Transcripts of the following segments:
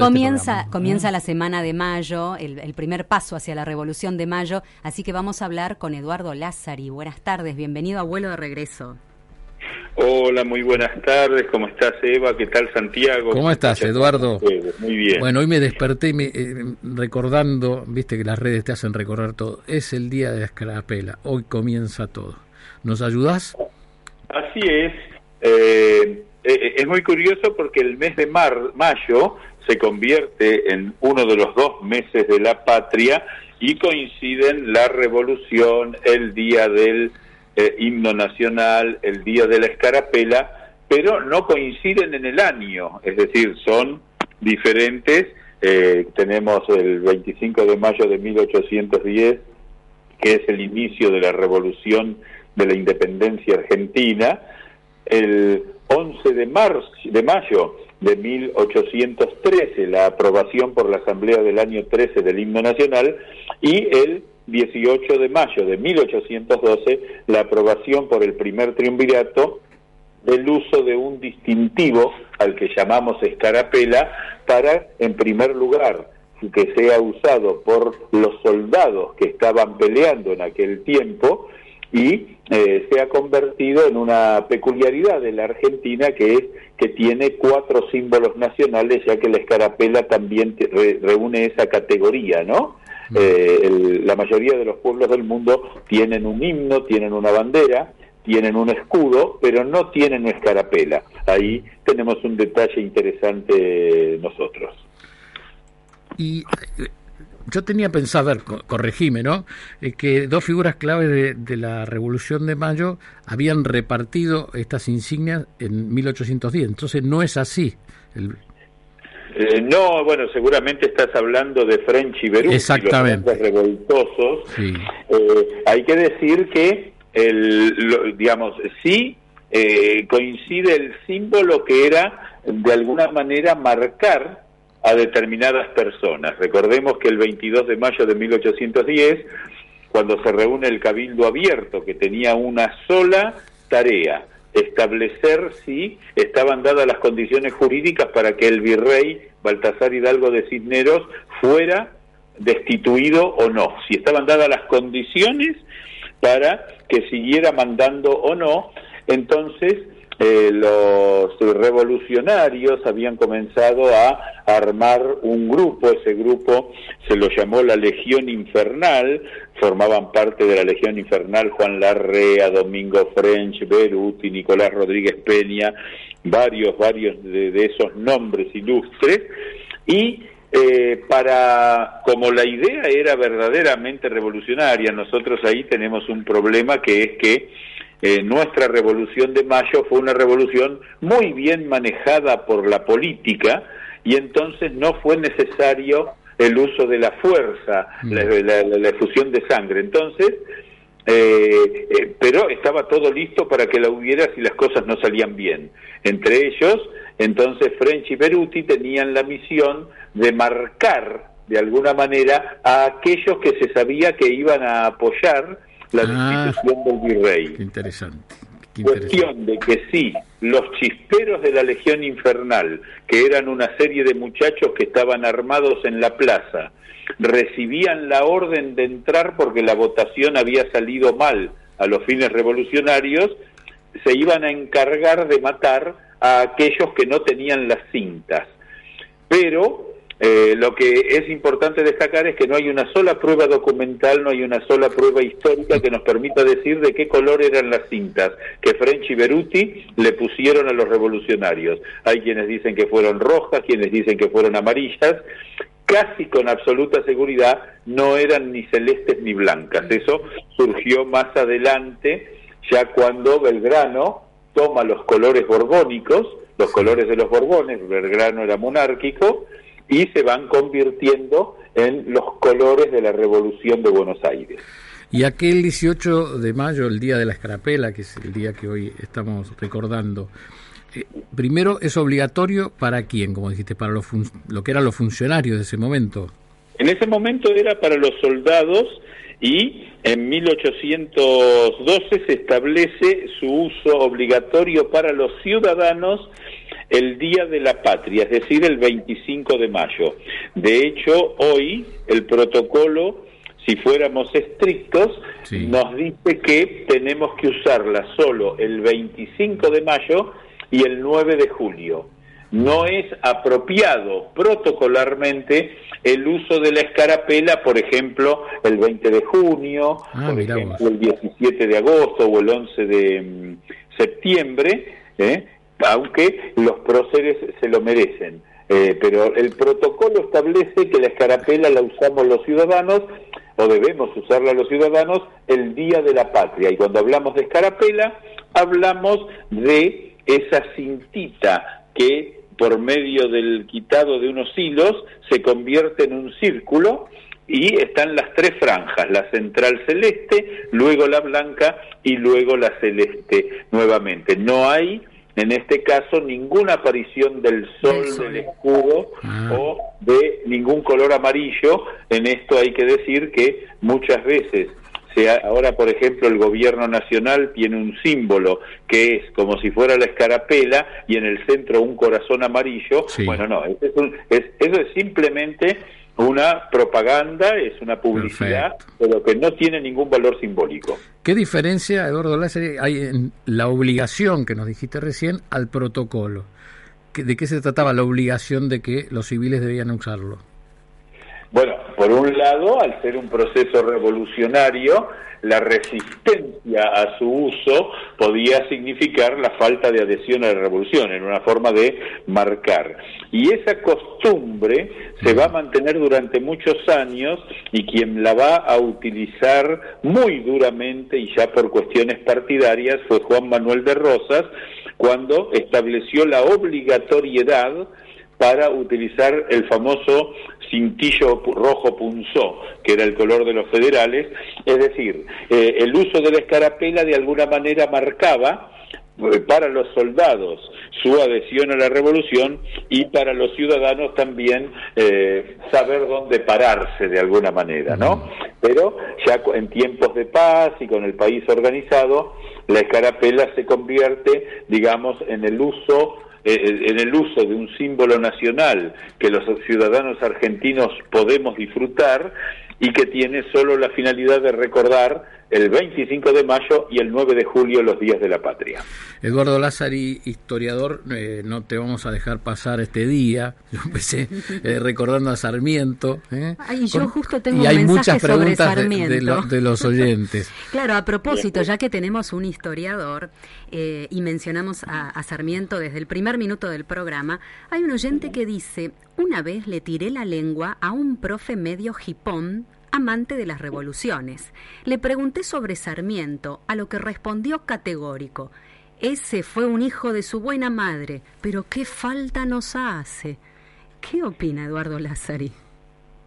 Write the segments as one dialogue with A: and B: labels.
A: Comienza, comienza la semana de mayo, el, primer paso hacia la revolución de mayo, así que vamos a hablar con Eduardo Lázari. Buenas tardes, bienvenido a Vuelo de Regreso.
B: Hola, muy buenas tardes, ¿cómo estás Eva? ¿Qué tal Santiago?
C: ¿Cómo estás Eduardo?
B: Muy bien.
C: Bueno, hoy me desperté eh, recordando, viste que las redes te hacen recordar todo, es el día de la escarapela, hoy comienza todo. ¿Nos ayudas?
B: Así es, eh, eh, es muy curioso porque el mes de mar, mayo se convierte en uno de los dos meses de la patria y coinciden la revolución, el día del eh, himno nacional, el día de la escarapela, pero no coinciden en el año, es decir, son diferentes. Eh, tenemos el 25 de mayo de 1810, que es el inicio de la revolución de la independencia argentina, el 11 de, marzo, de mayo de 1813, la aprobación por la Asamblea del año 13 del himno nacional, y el 18 de mayo de 1812, la aprobación por el primer triunvirato del uso de un distintivo al que llamamos escarapela para, en primer lugar, que sea usado por los soldados que estaban peleando en aquel tiempo y eh, se ha convertido en una peculiaridad de la Argentina que es que tiene cuatro símbolos nacionales, ya que la escarapela también reúne esa categoría, ¿no? Mm. Eh, la mayoría de los pueblos del mundo tienen un himno, tienen una bandera, tienen un escudo, pero no tienen una escarapela. Ahí tenemos un detalle interesante nosotros.
C: Y eh, yo tenía pensado, a ver, corregime, ¿no? Eh, que dos figuras clave de, la Revolución de Mayo habían repartido estas insignias en 1810. Entonces no es así.
B: Eh, no, bueno, seguramente estás hablando de French y Beruti,
C: Exactamente.
B: los revoltosos. Sí. Eh, hay que decir que, el, digamos, sí coincide el símbolo que era de alguna manera marcar a determinadas personas. Recordemos que el 22 de mayo de 1810, cuando se reúne el Cabildo Abierto, que tenía una sola tarea, establecer si estaban dadas las condiciones jurídicas para que el virrey Baltasar Hidalgo de Cisneros fuera destituido o no, si estaban dadas las condiciones para que siguiera mandando o no, entonces eh, los revolucionarios habían comenzado a armar un grupo, ese grupo se lo llamó la Legión Infernal, formaban parte de la Legión Infernal Juan Larrea, Domingo French, Beruti, Nicolás Rodríguez Peña, varios, varios de, esos nombres ilustres, y eh, para, como la idea era verdaderamente revolucionaria, nosotros ahí tenemos un problema que es que eh, nuestra revolución de mayo fue una revolución muy bien manejada por la política y entonces no fue necesario el uso de la fuerza, mm. la, efusión de sangre. Entonces, eh, eh, pero estaba todo listo para que la hubiera si las cosas no salían bien. Entre ellos, entonces French y Beruti tenían la misión de marcar de alguna manera a aquellos que se sabía que iban a apoyar la ah, destitución del virrey.
C: interesante.
B: Cuestión de que sí, los chisperos de la Legión Infernal, que eran una serie de muchachos que estaban armados en la plaza, recibían la orden de entrar porque la votación había salido mal a los fines revolucionarios, se iban a encargar de matar a aquellos que no tenían las cintas. Pero eh, lo que es importante destacar es que no hay una sola prueba documental, no hay una sola prueba histórica que nos permita decir de qué color eran las cintas que French y Beruti le pusieron a los revolucionarios. Hay quienes dicen que fueron rojas, quienes dicen que fueron amarillas, casi con absoluta seguridad no eran ni celestes ni blancas. Eso surgió más adelante, ya cuando Belgrano toma los colores borbónicos, los colores de los Borbones, Belgrano era monárquico, y se van convirtiendo en los colores de la Revolución de Buenos Aires.
C: Y aquel 18 de mayo, el día de la escarapela, que es el día que hoy estamos recordando, eh, primero es obligatorio para quién, como dijiste, para lo, lo que eran los funcionarios de ese momento.
B: En ese momento era para los soldados y en 1812 se establece su uso obligatorio para los ciudadanos el Día de la Patria, es decir, el 25 de mayo. De hecho, hoy el protocolo, si fuéramos estrictos, nos dice que tenemos que usarla solo el 25 de mayo y el 9 de julio. No es apropiado protocolarmente el uso de la escarapela, por ejemplo, el 20 de junio, ah, por ejemplo, el 17 de agosto o el 11 de mm, septiembre, ¿eh? Aunque los próceres se lo merecen. Eh, pero el protocolo establece que la escarapela la usamos los ciudadanos o debemos usarla los ciudadanos el día de la patria. Y cuando hablamos de escarapela, hablamos de esa cintita que por medio del quitado de unos hilos se convierte en un círculo y están las tres franjas, la central celeste, luego la blanca y luego la celeste nuevamente. No hay en este caso ninguna aparición del sol, del escudo ah. o de ningún color amarillo. En esto hay que decir que muchas veces ahora, por ejemplo, el gobierno nacional tiene un símbolo que es como si fuera la escarapela y en el centro un corazón amarillo. Bueno, no, eso es simplemente una propaganda, es una publicidad, pero que no tiene ningún valor simbólico.
C: ¿Qué diferencia, Eduardo Lázaro, hay en la obligación que nos dijiste recién al protocolo? ¿De qué se trataba la obligación de que los civiles debían usarlo?
B: Bueno, por un lado, al ser un proceso revolucionario, la resistencia a su uso podía significar la falta de adhesión a la revolución, en una forma de marcar. Y esa costumbre se va a mantener durante muchos años y quien la va a utilizar muy duramente y ya por cuestiones partidarias fue Juan Manuel de Rosas, cuando estableció la obligatoriedad para utilizar el famoso cintillo rojo punzó, que era el color de los federales, es decir, eh, el uso de la escarapela de alguna manera marcaba eh, para los soldados su adhesión a la revolución y para los ciudadanos también eh, saber dónde pararse de alguna manera, ¿no? Pero ya en tiempos de paz y con el país organizado, la escarapela se convierte, digamos, en el uso en el uso de un símbolo nacional que los ciudadanos argentinos podemos disfrutar y que tiene solo la finalidad de recordar el 25 de mayo y el 9 de julio los días de la patria.
C: Eduardo Lázari, historiador, eh, no te vamos a dejar pasar este día. Yo empecé eh, recordando a Sarmiento.
A: ¿eh? yo justo tengo y hay muchas preguntas
C: de, los oyentes.
A: claro, a propósito, ya que tenemos un historiador y mencionamos a, a Sarmiento desde el primer minuto del programa, hay un oyente que dice, una vez le tiré la lengua a un profe medio jipón amante de las revoluciones. Le pregunté sobre Sarmiento, a lo que respondió categórico. Ese fue un hijo de su buena madre, pero qué falta nos hace. ¿Qué opina Eduardo Lázari?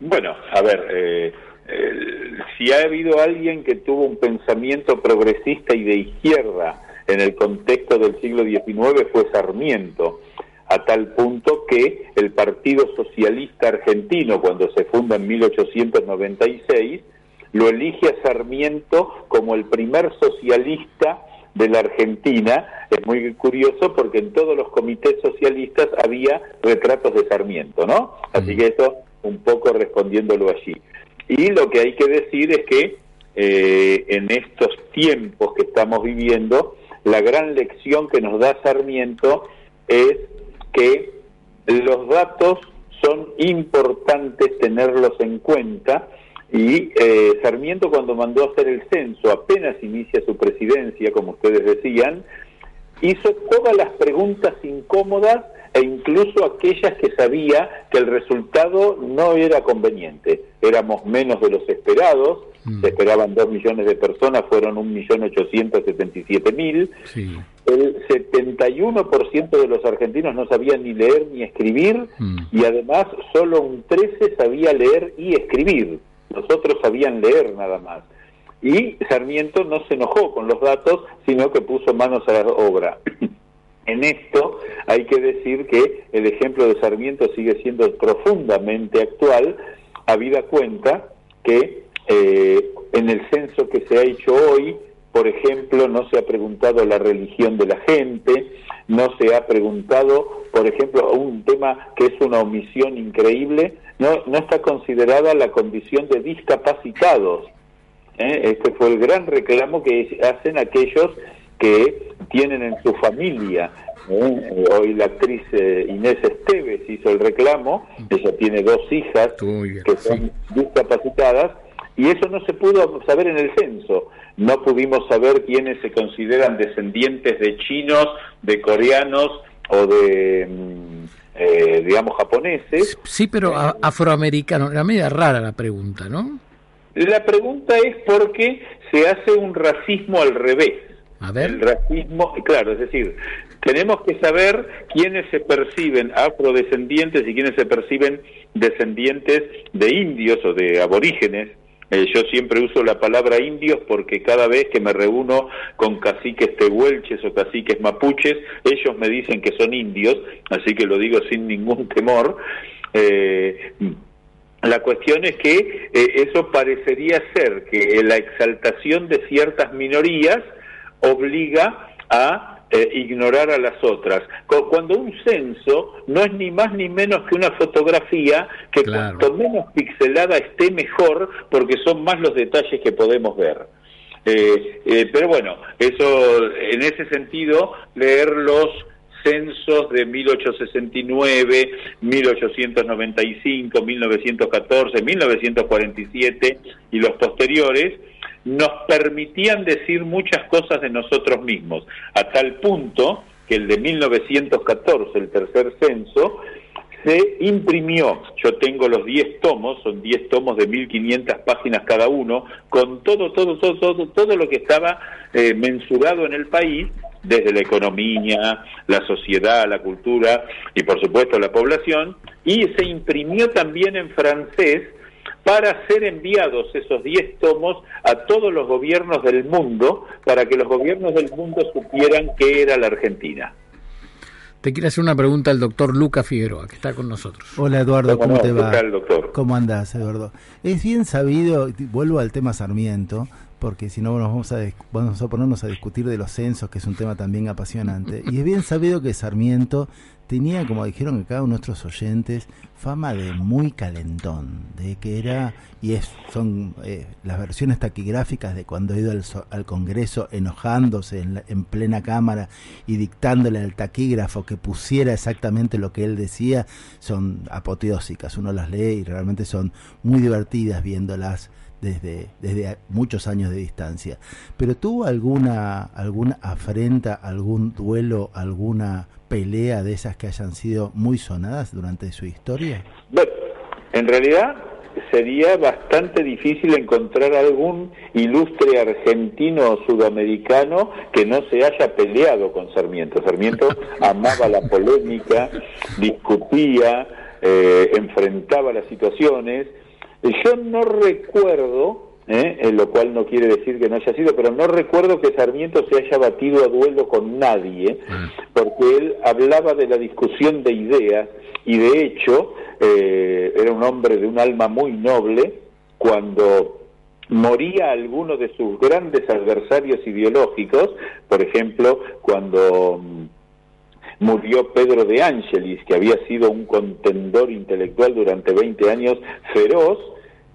B: Bueno, a ver, eh, si ha habido alguien que tuvo un pensamiento progresista y de izquierda en el contexto del siglo XIX fue Sarmiento a tal punto que el Partido Socialista Argentino, cuando se funda en 1896, lo elige a Sarmiento como el primer socialista de la Argentina. Es muy curioso porque en todos los comités socialistas había retratos de Sarmiento, ¿no? Así que eso un poco respondiéndolo allí. Y lo que hay que decir es que eh, en estos tiempos que estamos viviendo, la gran lección que nos da Sarmiento es que los datos son importantes tenerlos en cuenta y eh, Sarmiento cuando mandó a hacer el censo, apenas inicia su presidencia, como ustedes decían, hizo todas las preguntas incómodas e incluso aquellas que sabía que el resultado no era conveniente. Éramos menos de los esperados, mm. se esperaban dos millones de personas, fueron un millón El 71% de los argentinos no sabían ni leer ni escribir mm. y además solo un 13 sabía leer y escribir. Los otros sabían leer nada más. Y Sarmiento no se enojó con los datos, sino que puso manos a la obra. En esto hay que decir que el ejemplo de Sarmiento sigue siendo profundamente actual, habida cuenta que eh, en el censo que se ha hecho hoy, por ejemplo, no se ha preguntado la religión de la gente, no se ha preguntado, por ejemplo, un tema que es una omisión increíble, no, no está considerada la condición de discapacitados. ¿eh? Este fue el gran reclamo que hacen aquellos que tienen en su familia. ¿eh? Hoy la actriz eh, Inés Esteves hizo el reclamo, ella tiene dos hijas que son discapacitadas y eso no se pudo saber en el censo. No pudimos saber quiénes se consideran descendientes de chinos, de coreanos o de, mm, eh, digamos, japoneses.
C: Sí, pero afroamericano. Era media rara la pregunta, ¿no?
B: La pregunta es porque se hace un racismo al revés.
C: A ver.
B: El racismo, claro, es decir, tenemos que saber quiénes se perciben afrodescendientes y quiénes se perciben descendientes de indios o de aborígenes eh, yo siempre uso la palabra indios porque cada vez que me reúno con caciques tehuelches o caciques mapuches, ellos me dicen que son indios, así que lo digo sin ningún temor. Eh, la cuestión es que eh, eso parecería ser que la exaltación de ciertas minorías obliga a eh, ignorar a las otras. Cuando un censo no es ni más ni menos que una fotografía que cuanto menos pixelada esté mejor porque son más los detalles que podemos ver. Eh, eh, pero bueno, eso en ese sentido, leer los censos de 1869, 1895, 1914, 1947 y los posteriores, nos permitían decir muchas cosas de nosotros mismos, a tal punto que el de 1914, el tercer censo, se imprimió, yo tengo los 10 tomos, son 10 tomos de 1500 páginas cada uno, con todo, todo, todo, todo, todo lo que estaba eh, mensurado en el país, desde la economía, la sociedad, la cultura y por supuesto la población, y se imprimió también en francés, para ser enviados esos 10 tomos a todos los gobiernos del mundo, para que los gobiernos del mundo supieran qué era la Argentina.
C: Te quiere hacer una pregunta el doctor Luca Figueroa, que está con nosotros.
D: Hola Eduardo, ¿cómo, te va? doctor? ¿Cómo andas, Eduardo? Es bien sabido, vuelvo al tema Sarmiento, porque si no nos vamos a, vamos a ponernos a discutir de los censos, que es un tema también apasionante. Y es bien sabido que Sarmiento tenía, como dijeron acá nuestros oyentes, fama de muy calentón, de que era, y es, son eh, las versiones taquigráficas de cuando ha ido al, Congreso enojándose en, en, plena Cámara y dictándole al taquígrafo que pusiera exactamente lo que él decía, son apoteósicas, uno las lee y realmente son muy divertidas viéndolas desde, desde muchos años de distancia. Pero tuvo alguna, alguna afrenta, algún duelo, alguna pelea de esas que hayan sido muy sonadas durante su historia?
B: Bueno, en realidad sería bastante difícil encontrar algún ilustre argentino o sudamericano que no se haya peleado con Sarmiento. Sarmiento amaba la polémica, discutía, eh, enfrentaba las situaciones. Yo no recuerdo ¿eh? lo cual no quiere decir que no haya sido, pero no recuerdo que Sarmiento se haya batido a duelo con nadie, ah. porque él hablaba de la discusión de ideas y de hecho eh, era un hombre de un alma muy noble cuando moría alguno de sus grandes adversarios ideológicos, por ejemplo, cuando mm, murió Pedro de Ángelis, que había sido un contendor intelectual durante 20 años feroz,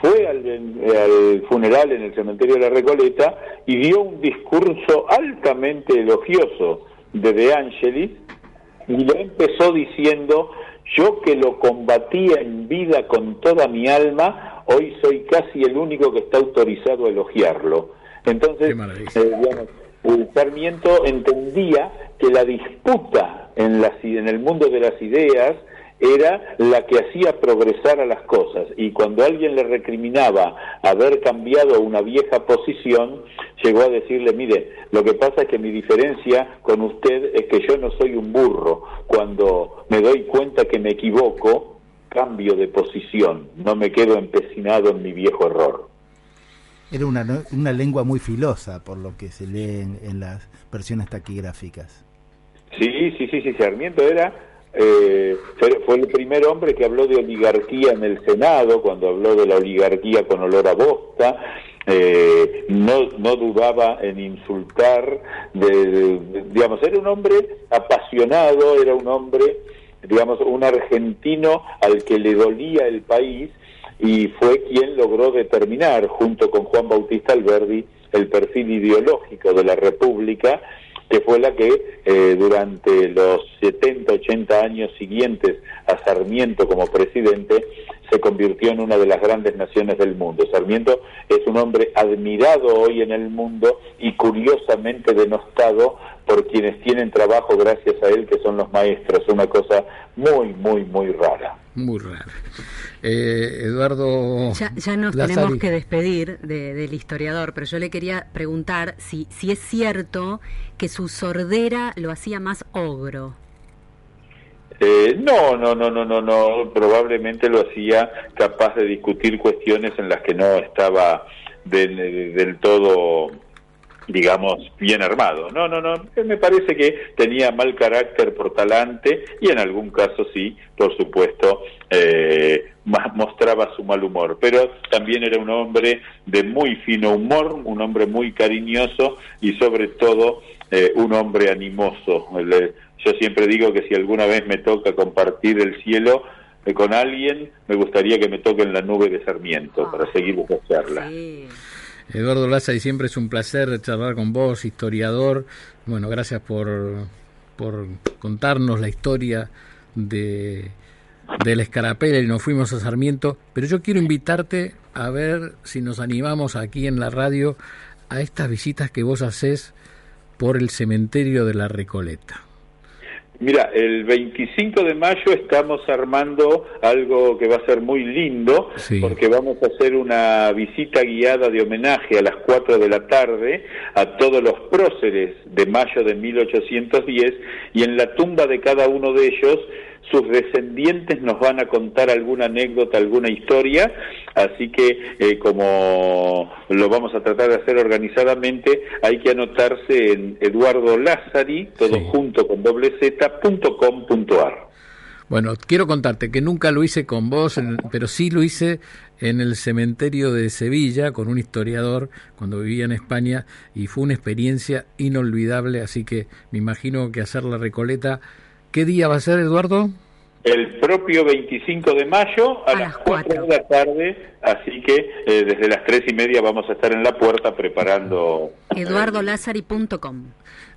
B: fue al, funeral en el cementerio de la Recoleta y dio un discurso altamente elogioso de De Angelis y lo empezó diciendo yo que lo combatía en vida con toda mi alma, hoy soy casi el único que está autorizado a elogiarlo. Entonces, eh, el Sarmiento entendía que la disputa en, la, en el mundo de las ideas era la que hacía progresar a las cosas y cuando alguien le recriminaba haber cambiado una vieja posición, llegó a decirle, mire, lo que pasa es que mi diferencia con usted es que yo no soy un burro, cuando me doy cuenta que me equivoco, cambio de posición, no me quedo empecinado en mi viejo error.
D: Era una, una lengua muy filosa, por lo que se lee en, las versiones taquigráficas.
B: Sí, sí, sí, sí, Sarmiento era eh, fue el primer hombre que habló de oligarquía en el Senado, cuando habló de la oligarquía con olor a bosta. eh, no, no dudaba en insultar, de, digamos, era un hombre apasionado, era un hombre, digamos, un argentino al que le dolía el país y fue quien logró determinar, junto con Juan Bautista Alberdi, el perfil ideológico de la República que fue la que eh, durante los 70, 80 años siguientes a Sarmiento como presidente se convirtió en una de las grandes naciones del mundo. Sarmiento es un hombre admirado hoy en el mundo y curiosamente denostado por quienes tienen trabajo gracias a él, que son los maestros, una cosa muy, muy, muy rara.
C: Muy rara. Eh, Eduardo.
A: Ya, nos tenemos que despedir del historiador, pero yo le quería preguntar si, si es cierto que su sordera lo hacía más ogro.
B: Eh, no, no, no, no, no, no. Probablemente lo hacía capaz de discutir cuestiones en las que no estaba del todo digamos, bien armado. No, no, no, me parece que tenía mal carácter por talante y en algún caso sí, por supuesto, eh, mostraba su mal humor, pero también era un hombre de muy fino humor, un hombre muy cariñoso y sobre todo eh, un hombre animoso. yo siempre digo que si alguna vez me toca compartir el cielo, eh, con alguien, me gustaría que me toque en la nube de Sarmiento para seguir esa charla.
C: Eduardo Laza, siempre es un placer charlar con vos, historiador. Bueno, gracias por, por contarnos la historia de, de la escarapela y nos fuimos a Sarmiento. Pero yo quiero invitarte a ver si nos animamos aquí en la radio a estas visitas que vos haces por el cementerio de la Recoleta.
B: Mira, el 25 de mayo estamos armando algo que va a ser muy lindo, porque vamos a hacer una visita guiada de homenaje a las 4 de la tarde a todos los próceres de mayo de 1810 y en la tumba de cada uno de ellos sus descendientes nos van a contar alguna anécdota, alguna historia, así que eh, como lo vamos a tratar de hacer organizadamente, hay que anotarse en Eduardo Lázari, todo junto con doble
C: Bueno, quiero contarte que nunca lo hice con vos, pero sí lo hice en el cementerio de Sevilla con un historiador cuando vivía en España y fue una experiencia inolvidable, así que me imagino que hacer la recoleta ¿Qué día va a ser, Eduardo?
B: El propio 25 de mayo a, las 4 de la tarde, así que eh, desde las 3 y media vamos a estar en la puerta preparando...
A: eduardolazari.com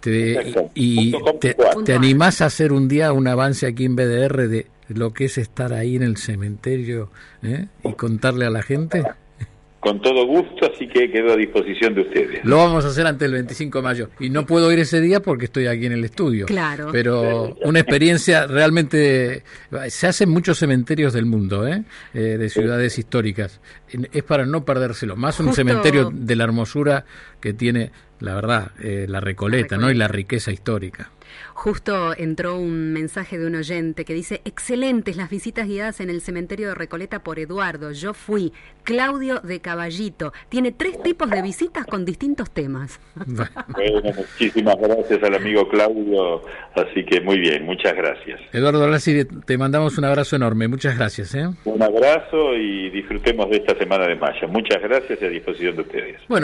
C: te, y te, te, animás a hacer un día un avance aquí en BDR de lo que es estar ahí en el cementerio eh, y contarle a la gente?
B: Con todo gusto, así que quedo a disposición de ustedes.
C: Lo vamos a hacer antes del 25 de mayo. Y no puedo ir ese día porque estoy aquí en el estudio.
A: Claro.
C: Pero una experiencia realmente... Se hacen muchos cementerios del mundo, ¿eh? eh de ciudades históricas. Es para no perdérselo. Más un cementerio de la hermosura que tiene, la verdad, eh, la Recoleta, ¿no? Y la riqueza histórica.
A: Justo entró un mensaje de un oyente que dice, excelentes las visitas guiadas en el cementerio de Recoleta por Eduardo. Yo fui. Claudio de Caballito. Tiene tres tipos de visitas con distintos temas.
B: Bueno, muchísimas gracias al amigo Claudio. Así que muy bien, muchas gracias.
C: Eduardo Lassi, te mandamos un abrazo enorme. Muchas gracias. ¿eh?
B: Un abrazo y disfrutemos de esta semana de mayo. Muchas gracias y a disposición de ustedes. Bueno.